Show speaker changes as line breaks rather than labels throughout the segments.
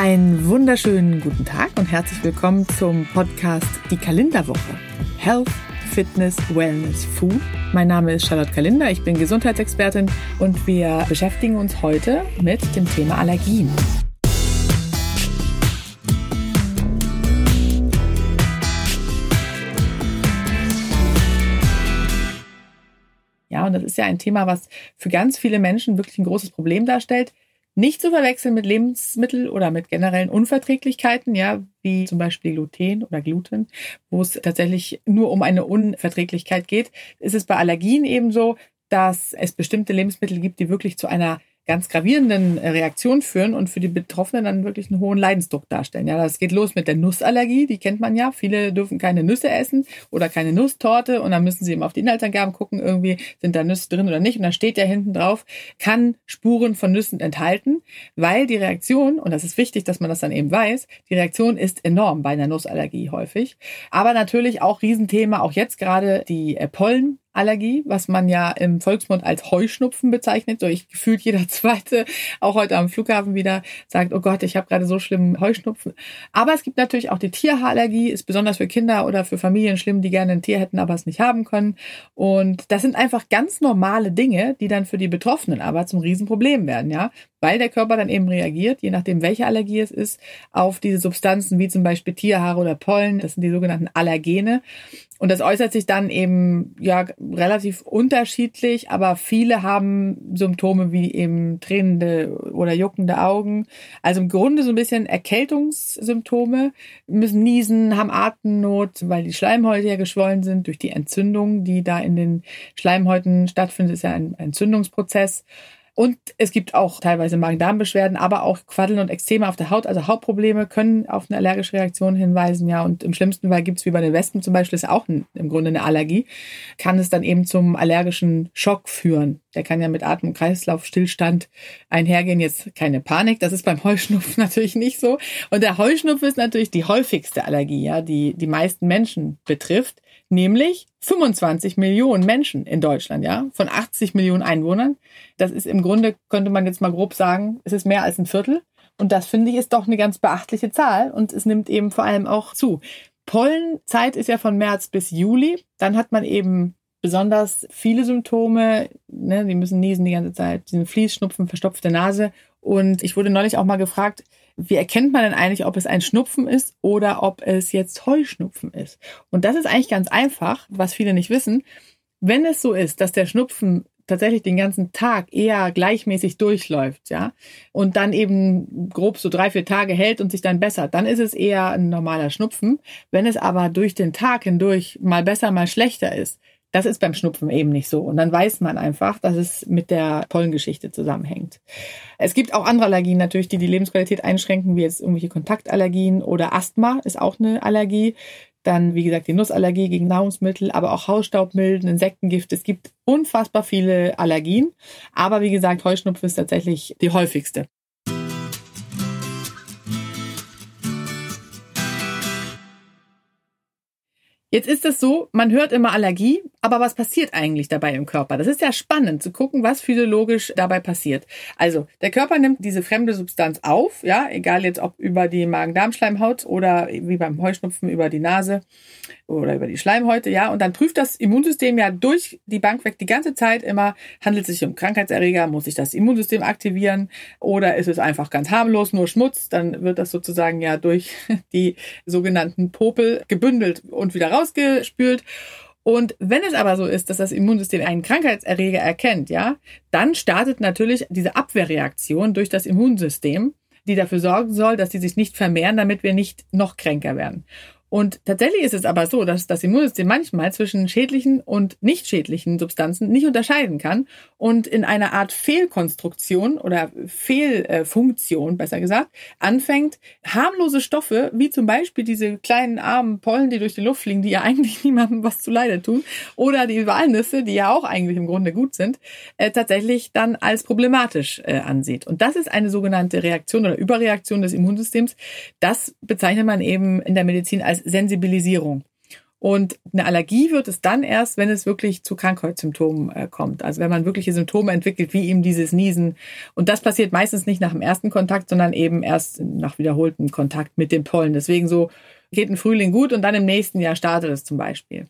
Einen wunderschönen guten Tag und herzlich willkommen zum Podcast Die Kalenderwoche. Health, Fitness, Wellness, Food. Mein Name ist Charlotte Kalinder, ich bin Gesundheitsexpertin und wir beschäftigen uns heute mit dem Thema Allergien. Ja, und das ist ja ein Thema, was für ganz viele Menschen wirklich ein großes Problem darstellt. Nicht zu verwechseln mit Lebensmittel oder mit generellen Unverträglichkeiten, ja, wie zum Beispiel Gluten oder Gluten, wo es tatsächlich nur um eine Unverträglichkeit geht. Ist es bei Allergien ebenso, dass es bestimmte Lebensmittel gibt, die wirklich zu einer ganz gravierenden äh, Reaktionen führen und für die Betroffenen dann wirklich einen hohen Leidensdruck darstellen. Ja, das geht los mit der Nussallergie, die kennt man ja. Viele dürfen keine Nüsse essen oder keine Nusstorte und dann müssen sie eben auf die Inhaltsangaben gucken, irgendwie sind da Nüsse drin oder nicht. Und dann steht ja hinten drauf, kann Spuren von Nüssen enthalten, weil die Reaktion, und das ist wichtig, dass man das dann eben weiß, die Reaktion ist enorm bei einer Nussallergie häufig. Aber natürlich auch Riesenthema, auch jetzt gerade die äh, Pollen Allergie, was man ja im Volksmund als Heuschnupfen bezeichnet. So ich gefühlt jeder zweite, auch heute am Flughafen wieder, sagt, oh Gott, ich habe gerade so schlimmen Heuschnupfen. Aber es gibt natürlich auch die Tierhaarallergie, ist besonders für Kinder oder für Familien schlimm, die gerne ein Tier hätten, aber es nicht haben können. Und das sind einfach ganz normale Dinge, die dann für die Betroffenen aber zum Riesenproblem werden, ja weil der Körper dann eben reagiert, je nachdem welche Allergie es ist, auf diese Substanzen wie zum Beispiel Tierhaare oder Pollen. Das sind die sogenannten Allergene. Und das äußert sich dann eben ja relativ unterschiedlich, aber viele haben Symptome wie eben tränende oder juckende Augen. Also im Grunde so ein bisschen Erkältungssymptome, müssen niesen, haben Atemnot, weil die Schleimhäute ja geschwollen sind durch die Entzündung, die da in den Schleimhäuten stattfindet, ist ja ein Entzündungsprozess. Und es gibt auch teilweise Magen-Darm-Beschwerden, aber auch Quaddeln und Ekzeme auf der Haut. Also Hautprobleme können auf eine allergische Reaktion hinweisen. Ja, und im schlimmsten Fall gibt es wie bei den Wespen zum Beispiel, ist auch ein, im Grunde eine Allergie, kann es dann eben zum allergischen Schock führen. Der kann ja mit Atem- und Kreislaufstillstand einhergehen. Jetzt keine Panik, das ist beim Heuschnupfen natürlich nicht so. Und der Heuschnupfen ist natürlich die häufigste Allergie, ja, die die meisten Menschen betrifft nämlich 25 Millionen Menschen in Deutschland, ja, von 80 Millionen Einwohnern. Das ist im Grunde, könnte man jetzt mal grob sagen, es ist mehr als ein Viertel. Und das finde ich ist doch eine ganz beachtliche Zahl und es nimmt eben vor allem auch zu. Pollenzeit ist ja von März bis Juli. Dann hat man eben besonders viele Symptome. Ne? Die müssen niesen die ganze Zeit, diesen Fließschnupfen, verstopfte Nase. Und ich wurde neulich auch mal gefragt, wie erkennt man denn eigentlich, ob es ein Schnupfen ist oder ob es jetzt Heuschnupfen ist? Und das ist eigentlich ganz einfach, was viele nicht wissen. Wenn es so ist, dass der Schnupfen tatsächlich den ganzen Tag eher gleichmäßig durchläuft, ja, und dann eben grob so drei, vier Tage hält und sich dann bessert, dann ist es eher ein normaler Schnupfen. Wenn es aber durch den Tag hindurch mal besser, mal schlechter ist, das ist beim Schnupfen eben nicht so. Und dann weiß man einfach, dass es mit der Pollengeschichte zusammenhängt. Es gibt auch andere Allergien natürlich, die die Lebensqualität einschränken, wie jetzt irgendwelche Kontaktallergien oder Asthma ist auch eine Allergie. Dann, wie gesagt, die Nussallergie gegen Nahrungsmittel, aber auch Hausstaubmilden, Insektengift. Es gibt unfassbar viele Allergien. Aber wie gesagt, Heuschnupfen ist tatsächlich die häufigste. Jetzt ist es so, man hört immer Allergie, aber was passiert eigentlich dabei im Körper? Das ist ja spannend zu gucken, was physiologisch dabei passiert. Also, der Körper nimmt diese fremde Substanz auf, ja, egal jetzt ob über die Magen-Darm-Schleimhaut oder wie beim Heuschnupfen über die Nase oder über die Schleimhäute, ja, und dann prüft das Immunsystem ja durch die Bank weg die ganze Zeit immer, handelt es sich um Krankheitserreger, muss sich das Immunsystem aktivieren oder ist es einfach ganz harmlos, nur Schmutz, dann wird das sozusagen ja durch die sogenannten Popel gebündelt und wieder rausgespült. Und wenn es aber so ist, dass das Immunsystem einen Krankheitserreger erkennt, ja, dann startet natürlich diese Abwehrreaktion durch das Immunsystem, die dafür sorgen soll, dass sie sich nicht vermehren, damit wir nicht noch kränker werden. Und tatsächlich ist es aber so, dass das Immunsystem manchmal zwischen schädlichen und nicht schädlichen Substanzen nicht unterscheiden kann und in einer Art Fehlkonstruktion oder Fehlfunktion, besser gesagt, anfängt, harmlose Stoffe, wie zum Beispiel diese kleinen armen Pollen, die durch die Luft fliegen, die ja eigentlich niemandem was zu Leide tun, oder die Walnüsse, die ja auch eigentlich im Grunde gut sind, äh, tatsächlich dann als problematisch äh, ansieht. Und das ist eine sogenannte Reaktion oder Überreaktion des Immunsystems. Das bezeichnet man eben in der Medizin als Sensibilisierung. Und eine Allergie wird es dann erst, wenn es wirklich zu Krankheitssymptomen äh, kommt. Also wenn man wirkliche Symptome entwickelt, wie eben dieses Niesen. Und das passiert meistens nicht nach dem ersten Kontakt, sondern eben erst nach wiederholtem Kontakt mit dem Pollen. Deswegen so geht ein Frühling gut und dann im nächsten Jahr startet es zum Beispiel.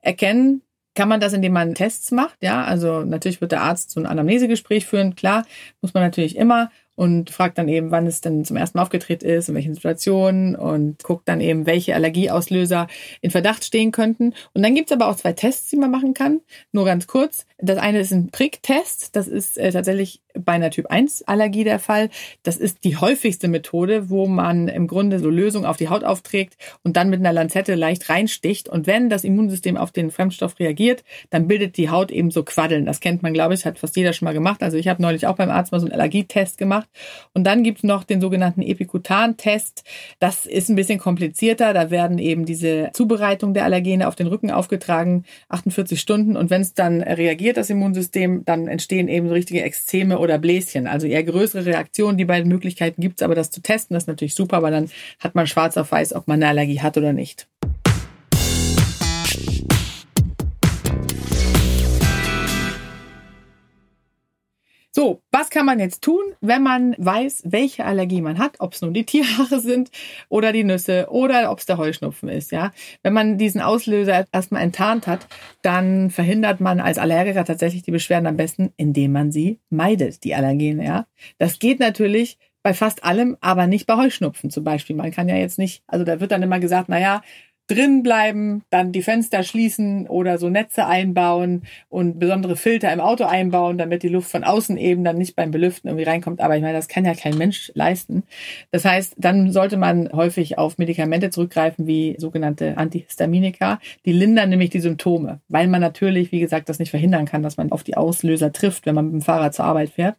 Erkennen kann man das, indem man Tests macht, ja. Also natürlich wird der Arzt so ein Anamnesegespräch führen, klar, muss man natürlich immer und fragt dann eben, wann es denn zum ersten Mal aufgetreten ist, in welchen Situationen und guckt dann eben, welche Allergieauslöser in Verdacht stehen könnten. Und dann gibt's aber auch zwei Tests, die man machen kann. Nur ganz kurz. Das eine ist ein Pricktest. Das ist äh, tatsächlich bei einer Typ 1 Allergie der Fall. Das ist die häufigste Methode, wo man im Grunde so Lösung auf die Haut aufträgt und dann mit einer Lanzette leicht reinsticht. Und wenn das Immunsystem auf den Fremdstoff reagiert, dann bildet die Haut eben so Quaddeln. Das kennt man, glaube ich, hat fast jeder schon mal gemacht. Also ich habe neulich auch beim Arzt mal so einen Allergietest gemacht. Und dann gibt's noch den sogenannten Epikutan-Test. Das ist ein bisschen komplizierter. Da werden eben diese Zubereitung der Allergene auf den Rücken aufgetragen, 48 Stunden. Und wenn es dann reagiert, das Immunsystem, dann entstehen eben richtige Exzeme oder Bläschen. Also eher größere Reaktionen. Die beiden Möglichkeiten gibt's, aber das zu testen, das ist natürlich super, weil dann hat man schwarz auf weiß, ob man eine Allergie hat oder nicht. So, was kann man jetzt tun, wenn man weiß, welche Allergie man hat, ob es nun die Tierhaare sind oder die Nüsse oder ob es der Heuschnupfen ist, ja? Wenn man diesen Auslöser erstmal enttarnt hat, dann verhindert man als Allergiker tatsächlich die Beschwerden am besten, indem man sie meidet, die Allergene, ja? Das geht natürlich bei fast allem, aber nicht bei Heuschnupfen zum Beispiel. Man kann ja jetzt nicht, also da wird dann immer gesagt, na ja, drin bleiben, dann die Fenster schließen oder so Netze einbauen und besondere Filter im Auto einbauen, damit die Luft von außen eben dann nicht beim Belüften irgendwie reinkommt. Aber ich meine, das kann ja kein Mensch leisten. Das heißt, dann sollte man häufig auf Medikamente zurückgreifen, wie sogenannte Antihistaminika. Die lindern nämlich die Symptome, weil man natürlich, wie gesagt, das nicht verhindern kann, dass man auf die Auslöser trifft, wenn man mit dem Fahrrad zur Arbeit fährt.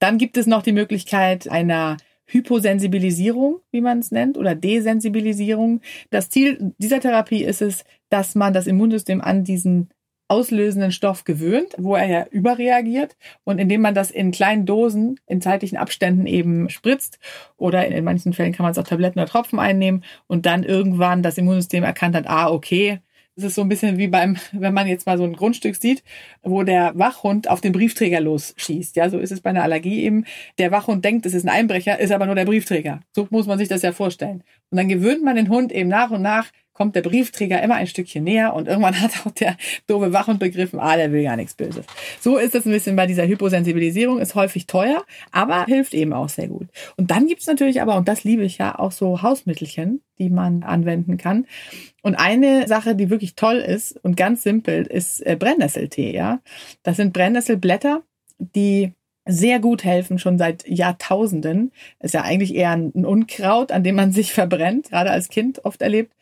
Dann gibt es noch die Möglichkeit einer Hyposensibilisierung, wie man es nennt, oder Desensibilisierung. Das Ziel dieser Therapie ist es, dass man das Immunsystem an diesen auslösenden Stoff gewöhnt, wo er ja überreagiert und indem man das in kleinen Dosen in zeitlichen Abständen eben spritzt oder in manchen Fällen kann man es auch Tabletten oder Tropfen einnehmen und dann irgendwann das Immunsystem erkannt hat, ah, okay, es ist so ein bisschen wie beim, wenn man jetzt mal so ein Grundstück sieht, wo der Wachhund auf den Briefträger losschießt. Ja, so ist es bei einer Allergie eben. Der Wachhund denkt, es ist ein Einbrecher, ist aber nur der Briefträger. So muss man sich das ja vorstellen. Und dann gewöhnt man den Hund eben nach und nach kommt der Briefträger immer ein Stückchen näher und irgendwann hat auch der doofe Wachhund begriffen, ah, der will gar nichts Böses. So ist es ein bisschen bei dieser Hyposensibilisierung, ist häufig teuer, aber hilft eben auch sehr gut. Und dann gibt's natürlich aber, und das liebe ich ja, auch so Hausmittelchen, die man anwenden kann. Und eine Sache, die wirklich toll ist und ganz simpel, ist äh, Brennnesseltee, ja. Das sind Brennnesselblätter, die sehr gut helfen, schon seit Jahrtausenden. Ist ja eigentlich eher ein Unkraut, an dem man sich verbrennt, gerade als Kind oft erlebt.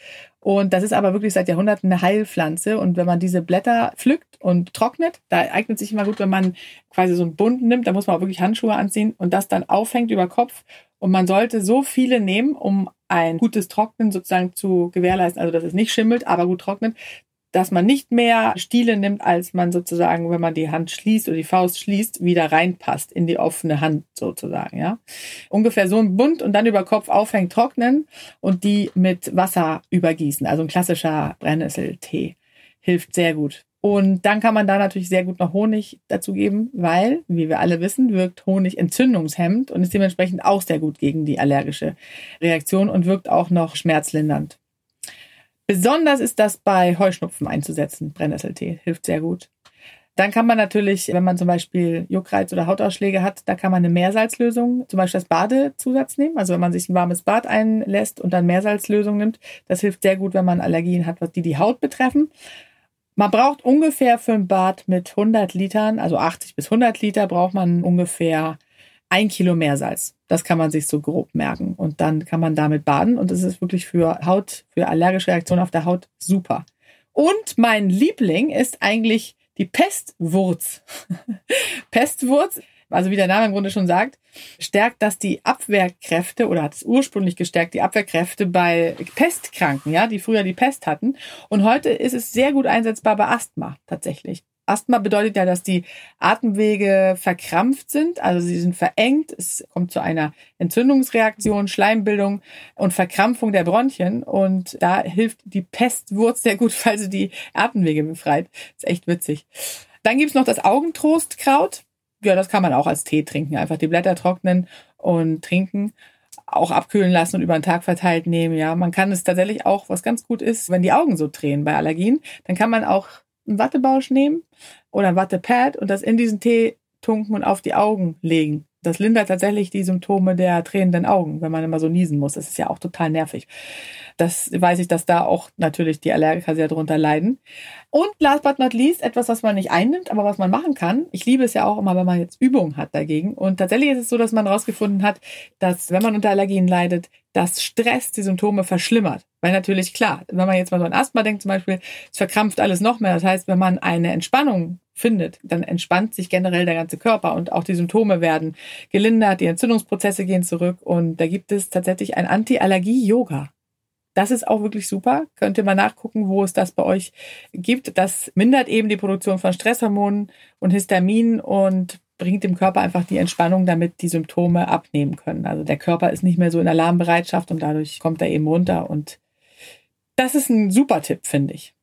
Und das ist aber wirklich seit Jahrhunderten eine Heilpflanze. Und wenn man diese Blätter pflückt und trocknet, da eignet sich immer gut, wenn man quasi so einen Bund nimmt, da muss man auch wirklich Handschuhe anziehen und das dann aufhängt über Kopf. Und man sollte so viele nehmen, um ein gutes Trocknen sozusagen zu gewährleisten, also dass es nicht schimmelt, aber gut trocknet, dass man nicht mehr Stiele nimmt, als man sozusagen, wenn man die Hand schließt oder die Faust schließt, wieder reinpasst in die offene Hand sozusagen, ja. Ungefähr so ein Bund und dann über Kopf aufhängen, trocknen und die mit Wasser übergießen. Also ein klassischer Brennnesseltee hilft sehr gut. Und dann kann man da natürlich sehr gut noch Honig dazu geben, weil, wie wir alle wissen, wirkt Honig entzündungshemmend und ist dementsprechend auch sehr gut gegen die allergische Reaktion und wirkt auch noch schmerzlindernd. Besonders ist das bei Heuschnupfen einzusetzen. Brennnesseltee hilft sehr gut. Dann kann man natürlich, wenn man zum Beispiel Juckreiz oder Hautausschläge hat, da kann man eine Meersalzlösung, zum Beispiel das Badezusatz nehmen. Also wenn man sich ein warmes Bad einlässt und dann Meersalzlösung nimmt, das hilft sehr gut, wenn man Allergien hat, die die Haut betreffen. Man braucht ungefähr für ein Bad mit 100 Litern, also 80 bis 100 Liter, braucht man ungefähr ein Kilo Meersalz. Das kann man sich so grob merken. Und dann kann man damit baden. Und das ist wirklich für Haut, für allergische Reaktionen auf der Haut super. Und mein Liebling ist eigentlich die Pestwurz. Pestwurz, also wie der Name im Grunde schon sagt, stärkt das die Abwehrkräfte oder hat es ursprünglich gestärkt, die Abwehrkräfte bei Pestkranken, ja, die früher die Pest hatten. Und heute ist es sehr gut einsetzbar bei Asthma tatsächlich. Asthma bedeutet ja, dass die Atemwege verkrampft sind, also sie sind verengt. Es kommt zu einer Entzündungsreaktion, Schleimbildung und Verkrampfung der Bronchien. Und da hilft die Pestwurz sehr gut, weil sie die Atemwege befreit. Das ist echt witzig. Dann gibt's noch das Augentrostkraut. Ja, das kann man auch als Tee trinken. Einfach die Blätter trocknen und trinken auch abkühlen lassen und über den Tag verteilt nehmen. Ja, man kann es tatsächlich auch, was ganz gut ist, wenn die Augen so drehen bei Allergien, dann kann man auch einen Wattebausch nehmen oder ein Wattepad und das in diesen Tee tunken und auf die Augen legen. Das lindert tatsächlich die Symptome der tränenden Augen, wenn man immer so niesen muss. Das ist ja auch total nervig. Das weiß ich, dass da auch natürlich die Allergiker sehr drunter leiden. Und last but not least, etwas, was man nicht einnimmt, aber was man machen kann. Ich liebe es ja auch immer, wenn man jetzt Übungen hat dagegen. Und tatsächlich ist es so, dass man herausgefunden hat, dass wenn man unter Allergien leidet, dass Stress die Symptome verschlimmert. Weil natürlich klar, wenn man jetzt mal so an Asthma denkt zum Beispiel, es verkrampft alles noch mehr. Das heißt, wenn man eine Entspannung findet, dann entspannt sich generell der ganze Körper und auch die Symptome werden gelindert, die Entzündungsprozesse gehen zurück und da gibt es tatsächlich ein Anti-Allergie-Yoga. Das ist auch wirklich super. Könnt ihr mal nachgucken, wo es das bei euch gibt. Das mindert eben die Produktion von Stresshormonen und Histamin und bringt dem Körper einfach die Entspannung, damit die Symptome abnehmen können. Also der Körper ist nicht mehr so in Alarmbereitschaft und dadurch kommt er eben runter. Und das ist ein super Tipp, finde ich.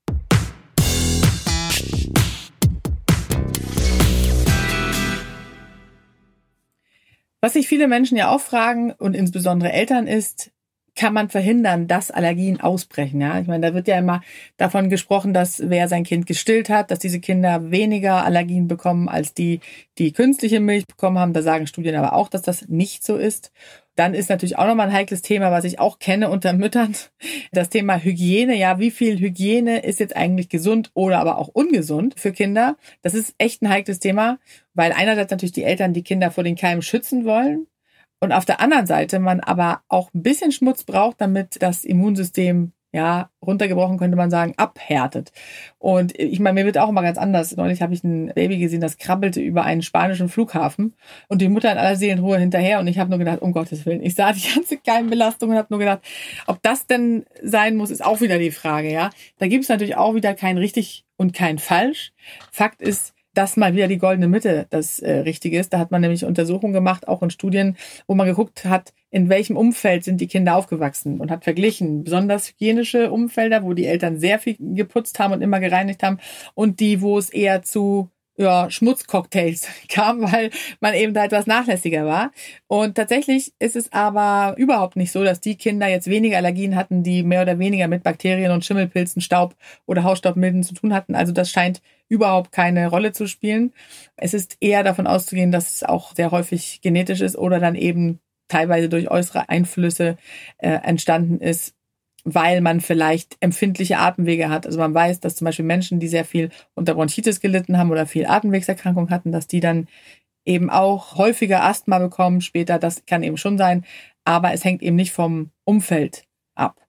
Was sich viele Menschen ja auch fragen und insbesondere Eltern ist, kann man verhindern, dass Allergien ausbrechen. Ja, ich meine, da wird ja immer davon gesprochen, dass wer sein Kind gestillt hat, dass diese Kinder weniger Allergien bekommen als die, die künstliche Milch bekommen haben. Da sagen Studien aber auch, dass das nicht so ist. Dann ist natürlich auch nochmal ein heikles Thema, was ich auch kenne unter Müttern. Das Thema Hygiene. Ja, wie viel Hygiene ist jetzt eigentlich gesund oder aber auch ungesund für Kinder? Das ist echt ein heikles Thema, weil einerseits natürlich die Eltern die Kinder vor den Keimen schützen wollen und auf der anderen Seite man aber auch ein bisschen Schmutz braucht, damit das Immunsystem ja, runtergebrochen könnte man sagen, abhärtet. Und ich meine, mir wird auch immer ganz anders. Neulich habe ich ein Baby gesehen, das krabbelte über einen spanischen Flughafen und die Mutter in aller Seelenruhe hinterher und ich habe nur gedacht, um Gottes Willen, ich sah die ganze Keimbelastung und habe nur gedacht, ob das denn sein muss, ist auch wieder die Frage, ja. Da gibt es natürlich auch wieder kein richtig und kein falsch. Fakt ist, dass mal wieder die goldene Mitte das äh, Richtige ist. Da hat man nämlich Untersuchungen gemacht, auch in Studien, wo man geguckt hat, in welchem Umfeld sind die Kinder aufgewachsen und hat verglichen, besonders hygienische Umfelder, wo die Eltern sehr viel geputzt haben und immer gereinigt haben und die, wo es eher zu ja, Schmutzcocktails kam, weil man eben da etwas nachlässiger war. Und tatsächlich ist es aber überhaupt nicht so, dass die Kinder jetzt weniger Allergien hatten, die mehr oder weniger mit Bakterien und Schimmelpilzen, Staub oder Hausstaubmilben zu tun hatten. Also das scheint überhaupt keine Rolle zu spielen. Es ist eher davon auszugehen, dass es auch sehr häufig genetisch ist oder dann eben teilweise durch äußere Einflüsse äh, entstanden ist, weil man vielleicht empfindliche Atemwege hat. Also man weiß, dass zum Beispiel Menschen, die sehr viel unter Bronchitis gelitten haben oder viel Atemwegserkrankung hatten, dass die dann eben auch häufiger Asthma bekommen später. Das kann eben schon sein, aber es hängt eben nicht vom Umfeld ab.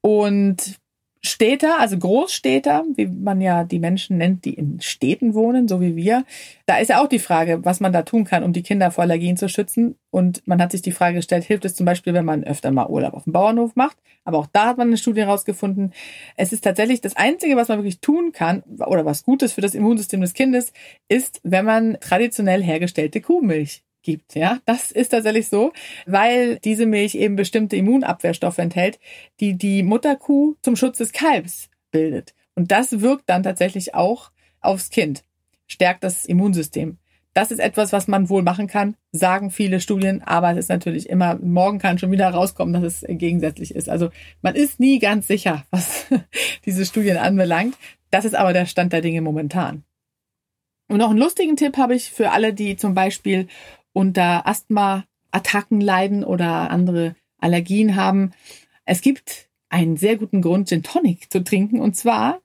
Und Städter, also Großstädter, wie man ja die Menschen nennt, die in Städten wohnen, so wie wir, da ist ja auch die Frage, was man da tun kann, um die Kinder vor Allergien zu schützen. Und man hat sich die Frage gestellt, hilft es zum Beispiel, wenn man öfter mal Urlaub auf dem Bauernhof macht? Aber auch da hat man eine Studie herausgefunden. Es ist tatsächlich das Einzige, was man wirklich tun kann, oder was Gutes für das Immunsystem des Kindes, ist, wenn man traditionell hergestellte Kuhmilch gibt. Ja, das ist tatsächlich so, weil diese Milch eben bestimmte Immunabwehrstoffe enthält, die die Mutterkuh zum Schutz des Kalbs bildet. Und das wirkt dann tatsächlich auch aufs Kind, stärkt das Immunsystem. Das ist etwas, was man wohl machen kann, sagen viele Studien, aber es ist natürlich immer, morgen kann schon wieder rauskommen, dass es gegensätzlich ist. Also man ist nie ganz sicher, was diese Studien anbelangt. Das ist aber der Stand der Dinge momentan. Und noch einen lustigen Tipp habe ich für alle, die zum Beispiel unter Asthma-Attacken leiden oder andere Allergien haben. Es gibt einen sehr guten Grund, Gin Tonic zu trinken. Und zwar,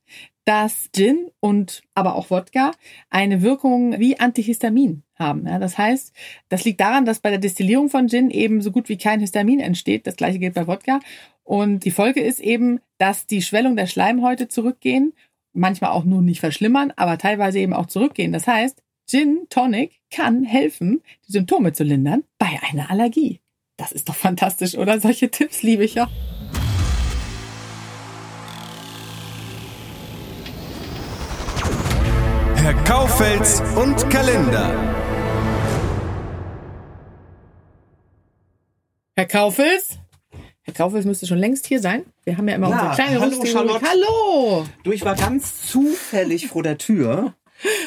dass Gin und aber auch Wodka eine Wirkung wie Antihistamin haben. Ja, das heißt, das liegt daran, dass bei der Destillierung von Gin eben so gut wie kein Histamin entsteht. Das gleiche gilt bei Wodka. Und die Folge ist eben, dass die Schwellung der Schleimhäute zurückgehen, manchmal auch nur nicht verschlimmern, aber teilweise eben auch zurückgehen. Das heißt, Gin Tonic kann helfen, die Symptome zu lindern bei einer Allergie. Das ist doch fantastisch, oder? Solche Tipps liebe ich ja.
Herr Kaufels und Kalender.
Herr Kaufels? Herr Kaufels müsste schon längst hier sein. Wir haben ja immer
Ja,
unsere kleine
hallo.
Hallo!
Du, ich war ganz zufällig vor der Tür.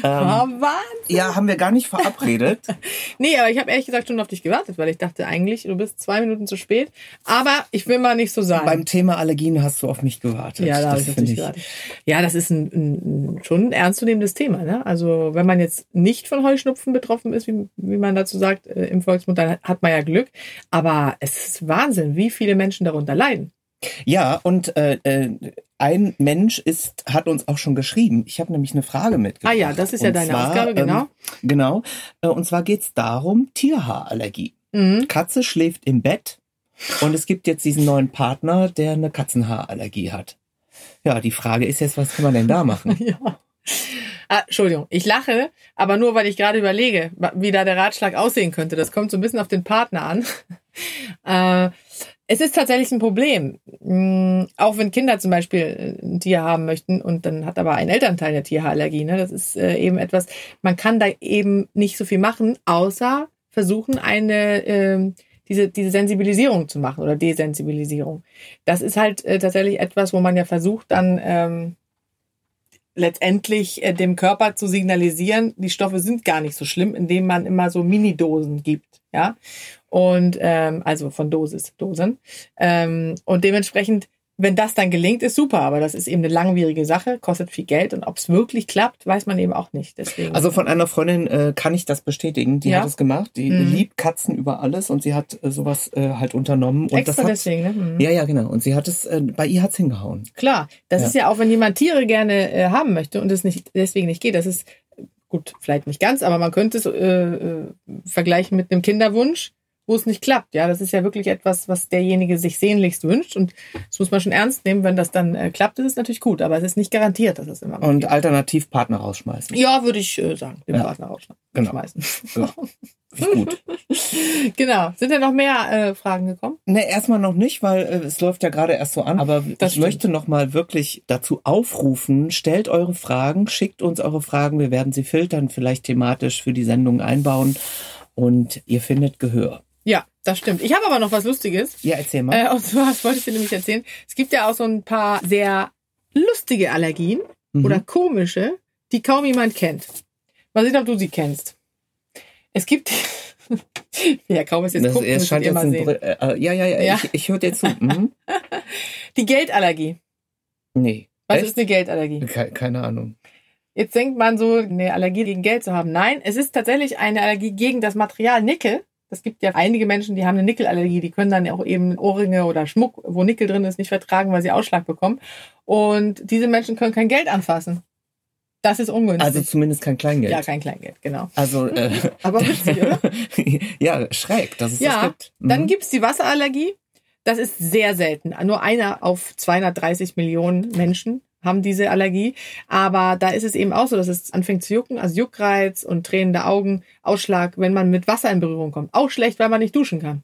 Ah, Wahnsinn.
Ja, haben wir gar nicht verabredet.
Nee, aber ich habe ehrlich gesagt schon auf dich gewartet, weil ich dachte eigentlich, du bist zwei Minuten zu spät. Aber ich will mal nicht so sein.
Beim Thema Allergien hast du auf mich gewartet.
ja, da
Das
ich gewartet. Ja, das ist ein, ein, ein, schon ein ernstzunehmendes Thema. Ne? Also wenn man jetzt nicht von Heuschnupfen betroffen ist, wie, wie man dazu sagt äh, im Volksmund, dann hat man ja Glück. Aber es ist Wahnsinn, wie viele Menschen darunter leiden.
Ja, und äh, äh, ein Mensch ist, hat uns auch schon geschrieben. Ich habe nämlich eine Frage mitgebracht.
Ah ja, das ist ja
Und
deine
zwar,
Ausgabe, genau.
Ähm, genau. Äh, Und zwar geht's darum, Tierhaarallergie.
Mhm.
Katze schläft im Bett und es gibt jetzt diesen neuen Partner, der eine Katzenhaarallergie hat. Ja, die Frage ist jetzt, was kann man denn da machen?
Ja. Ah, Entschuldigung, ich lache, aber nur weil ich gerade überlege, wie da der Ratschlag aussehen könnte. Das kommt so ein bisschen auf den Partner an. äh, es ist tatsächlich ein Problem. Mm, Auch wenn Kinder zum Beispiel äh, ein Tier haben möchten und dann hat aber ein Elternteil eine Tierhaarallergie. Ne? Das ist äh, eben etwas, man kann da eben nicht so viel machen, außer versuchen, eine ähm, diese, diese Sensibilisierung zu machen oder Desensibilisierung. Das ist halt äh, tatsächlich etwas, wo man ja versucht, dann ähm, letztendlich dem Körper zu signalisieren, die Stoffe sind gar nicht so schlimm, indem man immer so Minidosen gibt, ja. Und ähm, also von Dosis, Dosen. Ähm, und dementsprechend, wenn das dann gelingt, ist super, aber das ist eben eine langwierige Sache, kostet viel Geld und ob es wirklich klappt, weiß man eben auch nicht. Deswegen.
Also von einer Freundin äh, kann ich das bestätigen. Die
Ja.
hat es gemacht. Die
Mhm.
liebt Katzen über alles und sie hat äh, sowas äh, halt unternommen. Und
extra
das hat,
deswegen, ne? Mhm.
Ja, ja, genau. Und sie hat es, äh, bei ihr hat's hingehauen.
Klar, das
Ja.
ist ja auch, wenn jemand Tiere gerne äh, haben möchte und es nicht deswegen nicht geht, das ist gut, vielleicht nicht ganz, aber man könnte es äh, äh, vergleichen mit einem Kinderwunsch, wo es nicht klappt. Ja, das ist ja wirklich etwas, was derjenige sich sehnlichst wünscht und das muss man schon ernst nehmen. Wenn das dann äh, klappt, ist es natürlich gut, aber es ist nicht garantiert, dass es immer
Und
geht.
alternativ Partner rausschmeißen.
Ja, würde ich äh, sagen, den
Ja.
Partner rausschmeißen.
Genau. Ja. Gut.
genau. Sind da noch mehr äh, Fragen gekommen?
Ne, erstmal noch nicht, weil äh, es läuft ja gerade erst so an. Aber
Das
ich
stimmt.
möchte noch mal wirklich dazu aufrufen, stellt eure Fragen, schickt uns eure Fragen. Wir werden sie filtern, vielleicht thematisch für die Sendung einbauen. Und ihr findet Gehör.
Das stimmt. Ich habe aber noch was Lustiges.
Ja, erzähl mal.
Äh, und zwar, das wollte ich dir nämlich erzählen. Es gibt ja auch so ein paar sehr lustige Allergien
Mhm.
oder komische, die kaum jemand kennt. Mal sehen, ob du sie kennst. Es gibt, ja, kaum ist jetzt
das,
gucken,
es scheint jetzt ein
sehen.
Br äh, äh, ja, ja, ja,
Ja.
ich, ich höre dir zu. Mhm.
Die Geldallergie.
Nee.
Was
Echt?
ist eine Geldallergie?
Ke keine Ahnung.
Jetzt denkt man so, eine Allergie gegen Geld zu haben. Nein, es ist tatsächlich eine Allergie gegen das Material Nickel. Es gibt ja einige Menschen, die haben eine Nickelallergie, die können dann auch eben Ohrringe oder Schmuck, wo Nickel drin ist, nicht vertragen, weil sie Ausschlag bekommen. Und diese Menschen können kein Geld anfassen. Das ist ungünstig.
Also zumindest kein Kleingeld.
ja, kein Kleingeld, genau.
Also, äh,
Aber witzig, oder?
ja, schräg, dass es das
Ja,
gibt. Mhm.
dann gibt's die Wasserallergie. Das ist sehr selten. Nur einer auf 230 Millionen Menschen haben diese Allergie. Aber da ist es eben auch so, dass es anfängt zu jucken, also Juckreiz und tränende Augen, Ausschlag, wenn man mit Wasser in Berührung kommt. Auch schlecht, weil man nicht duschen kann.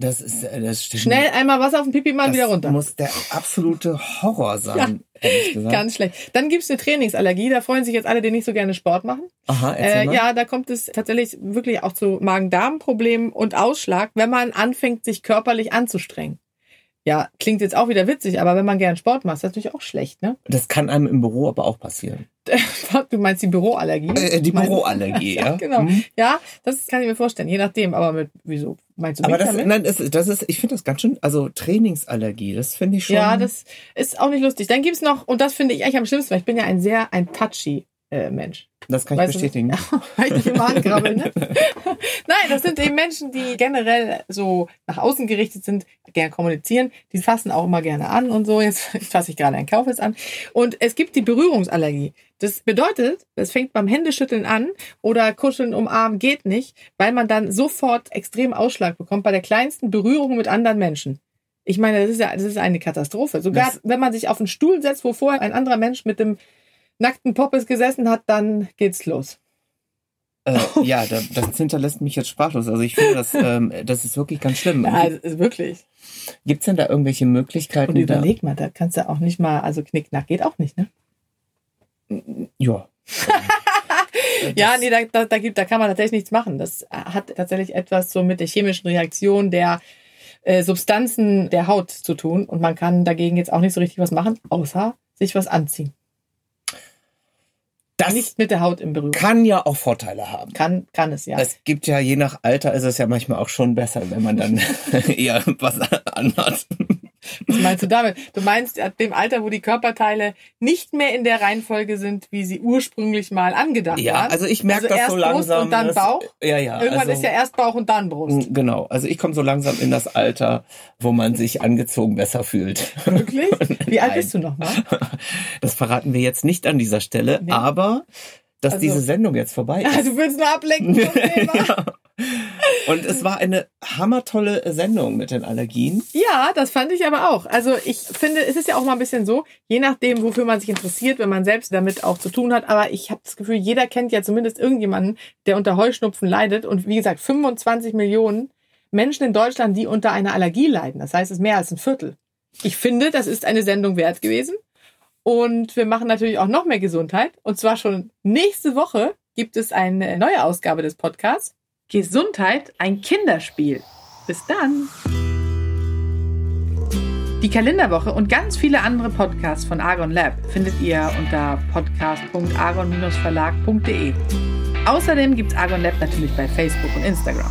Das ist, äh, das stimmt.
Schnell einmal Wasser auf den Pipi, mal
das
wieder runter.
muss der absolute Horror sein, ehrlich gesagt.
Ganz schlecht. Dann gibt's eine Trainingsallergie. Da freuen sich jetzt alle, die nicht so gerne Sport machen.
Aha,
Äh,
mal.
ja, da kommt es tatsächlich wirklich auch zu Magen-Darm-Problemen und Ausschlag, wenn man anfängt, sich körperlich anzustrengen. Ja, klingt jetzt auch wieder witzig, aber wenn man gern Sport macht, ist das natürlich auch schlecht, ne?
Das kann einem im Büro aber auch passieren.
Du meinst die Büroallergie?
Äh, die
Meinst-
Büroallergie, ja.
genau.
Mhm.
Ja, das kann ich mir vorstellen, je nachdem. Aber mit, wieso? Meinst du
Aber das,
damit?
nein, das, das ist, ich finde das ganz schön, also Trainingsallergie, das finde ich schon.
Ja, das ist auch nicht lustig. Dann gibt's noch, und das finde ich eigentlich am schlimmsten, weil ich bin ja ein sehr, ein touchy äh, Mensch.
Das kann ich
Weißt
bestätigen.
Weil ich immer ankrabbel, ne? Nein, das sind eben Menschen, die generell so nach außen gerichtet sind, gerne kommunizieren. Die fassen auch immer gerne an und so. Jetzt fasse ich gerade einen Kaufes an. Und es gibt die Berührungsallergie. Das bedeutet, es fängt beim Händeschütteln an oder Kuscheln, umarmen geht nicht, weil man dann sofort extrem Ausschlag bekommt bei der kleinsten Berührung mit anderen Menschen. Ich meine, das ist ja, das ist eine Katastrophe. Sogar
Das-
wenn man sich auf einen Stuhl setzt, wo vorher ein anderer Mensch mit dem nackten Poppes gesessen hat, dann geht's los.
Äh, ja, da, das hinterlässt mich jetzt sprachlos. Also ich finde, das, ähm, das ist wirklich ganz schlimm.
Ja, ist wirklich.
Gibt es denn da irgendwelche Möglichkeiten?
Und überleg mal, da kannst du auch nicht mal, also Knickknack geht auch nicht, ne?
Ja.
ja, nee, da, da, da, gibt, da kann man tatsächlich nichts machen. Das hat tatsächlich etwas so mit der chemischen Reaktion der äh, Substanzen der Haut zu tun. Und man kann dagegen jetzt auch nicht so richtig was machen, außer sich was anziehen.
Das
nicht mit der Haut im Berührung.
Kann ja auch Vorteile haben.
Kann, kann es, ja.
Es gibt ja, je nach Alter ist es ja manchmal auch schon besser, wenn man dann eher was anhat.
Was meinst du damit? Du meinst ab dem Alter, wo die Körperteile nicht mehr in der Reihenfolge sind, wie sie ursprünglich mal angedacht
ja,
waren.
Ja, also ich merke
also
das so langsam.
Brust und dann Bauch.
Ja, ja.
Irgendwann
also,
ist ja erst Bauch und dann Brust.
Genau. Also ich komme so langsam in das Alter, wo man sich angezogen besser fühlt.
Wirklich? Wie alt bist du nochmal?
Das verraten wir jetzt nicht an dieser Stelle, nee. aber dass also, diese Sendung jetzt vorbei ist.
Ja, du willst nur ablenken vom Thema. ja.
Und es war eine hammertolle Sendung mit den Allergien.
Ja, das fand ich aber auch. Also ich finde, es ist ja auch mal ein bisschen so, je nachdem, wofür man sich interessiert, wenn man selbst damit auch zu tun hat. Aber ich habe das Gefühl, jeder kennt ja zumindest irgendjemanden, der unter Heuschnupfen leidet. Und wie gesagt, 25 Millionen Menschen in Deutschland, die unter einer Allergie leiden. Das heißt, es ist mehr als ein Viertel. Ich finde, das ist eine Sendung wert gewesen. Und wir machen natürlich auch noch mehr Gesundheit. Und zwar schon nächste Woche gibt es eine neue Ausgabe des Podcasts. Gesundheit, ein Kinderspiel. Bis dann. Die Kalenderwoche und ganz viele andere Podcasts von Argon Lab findet ihr unter podcast.argon-verlag.de. Außerdem gibt es Argon Lab natürlich bei Facebook und Instagram.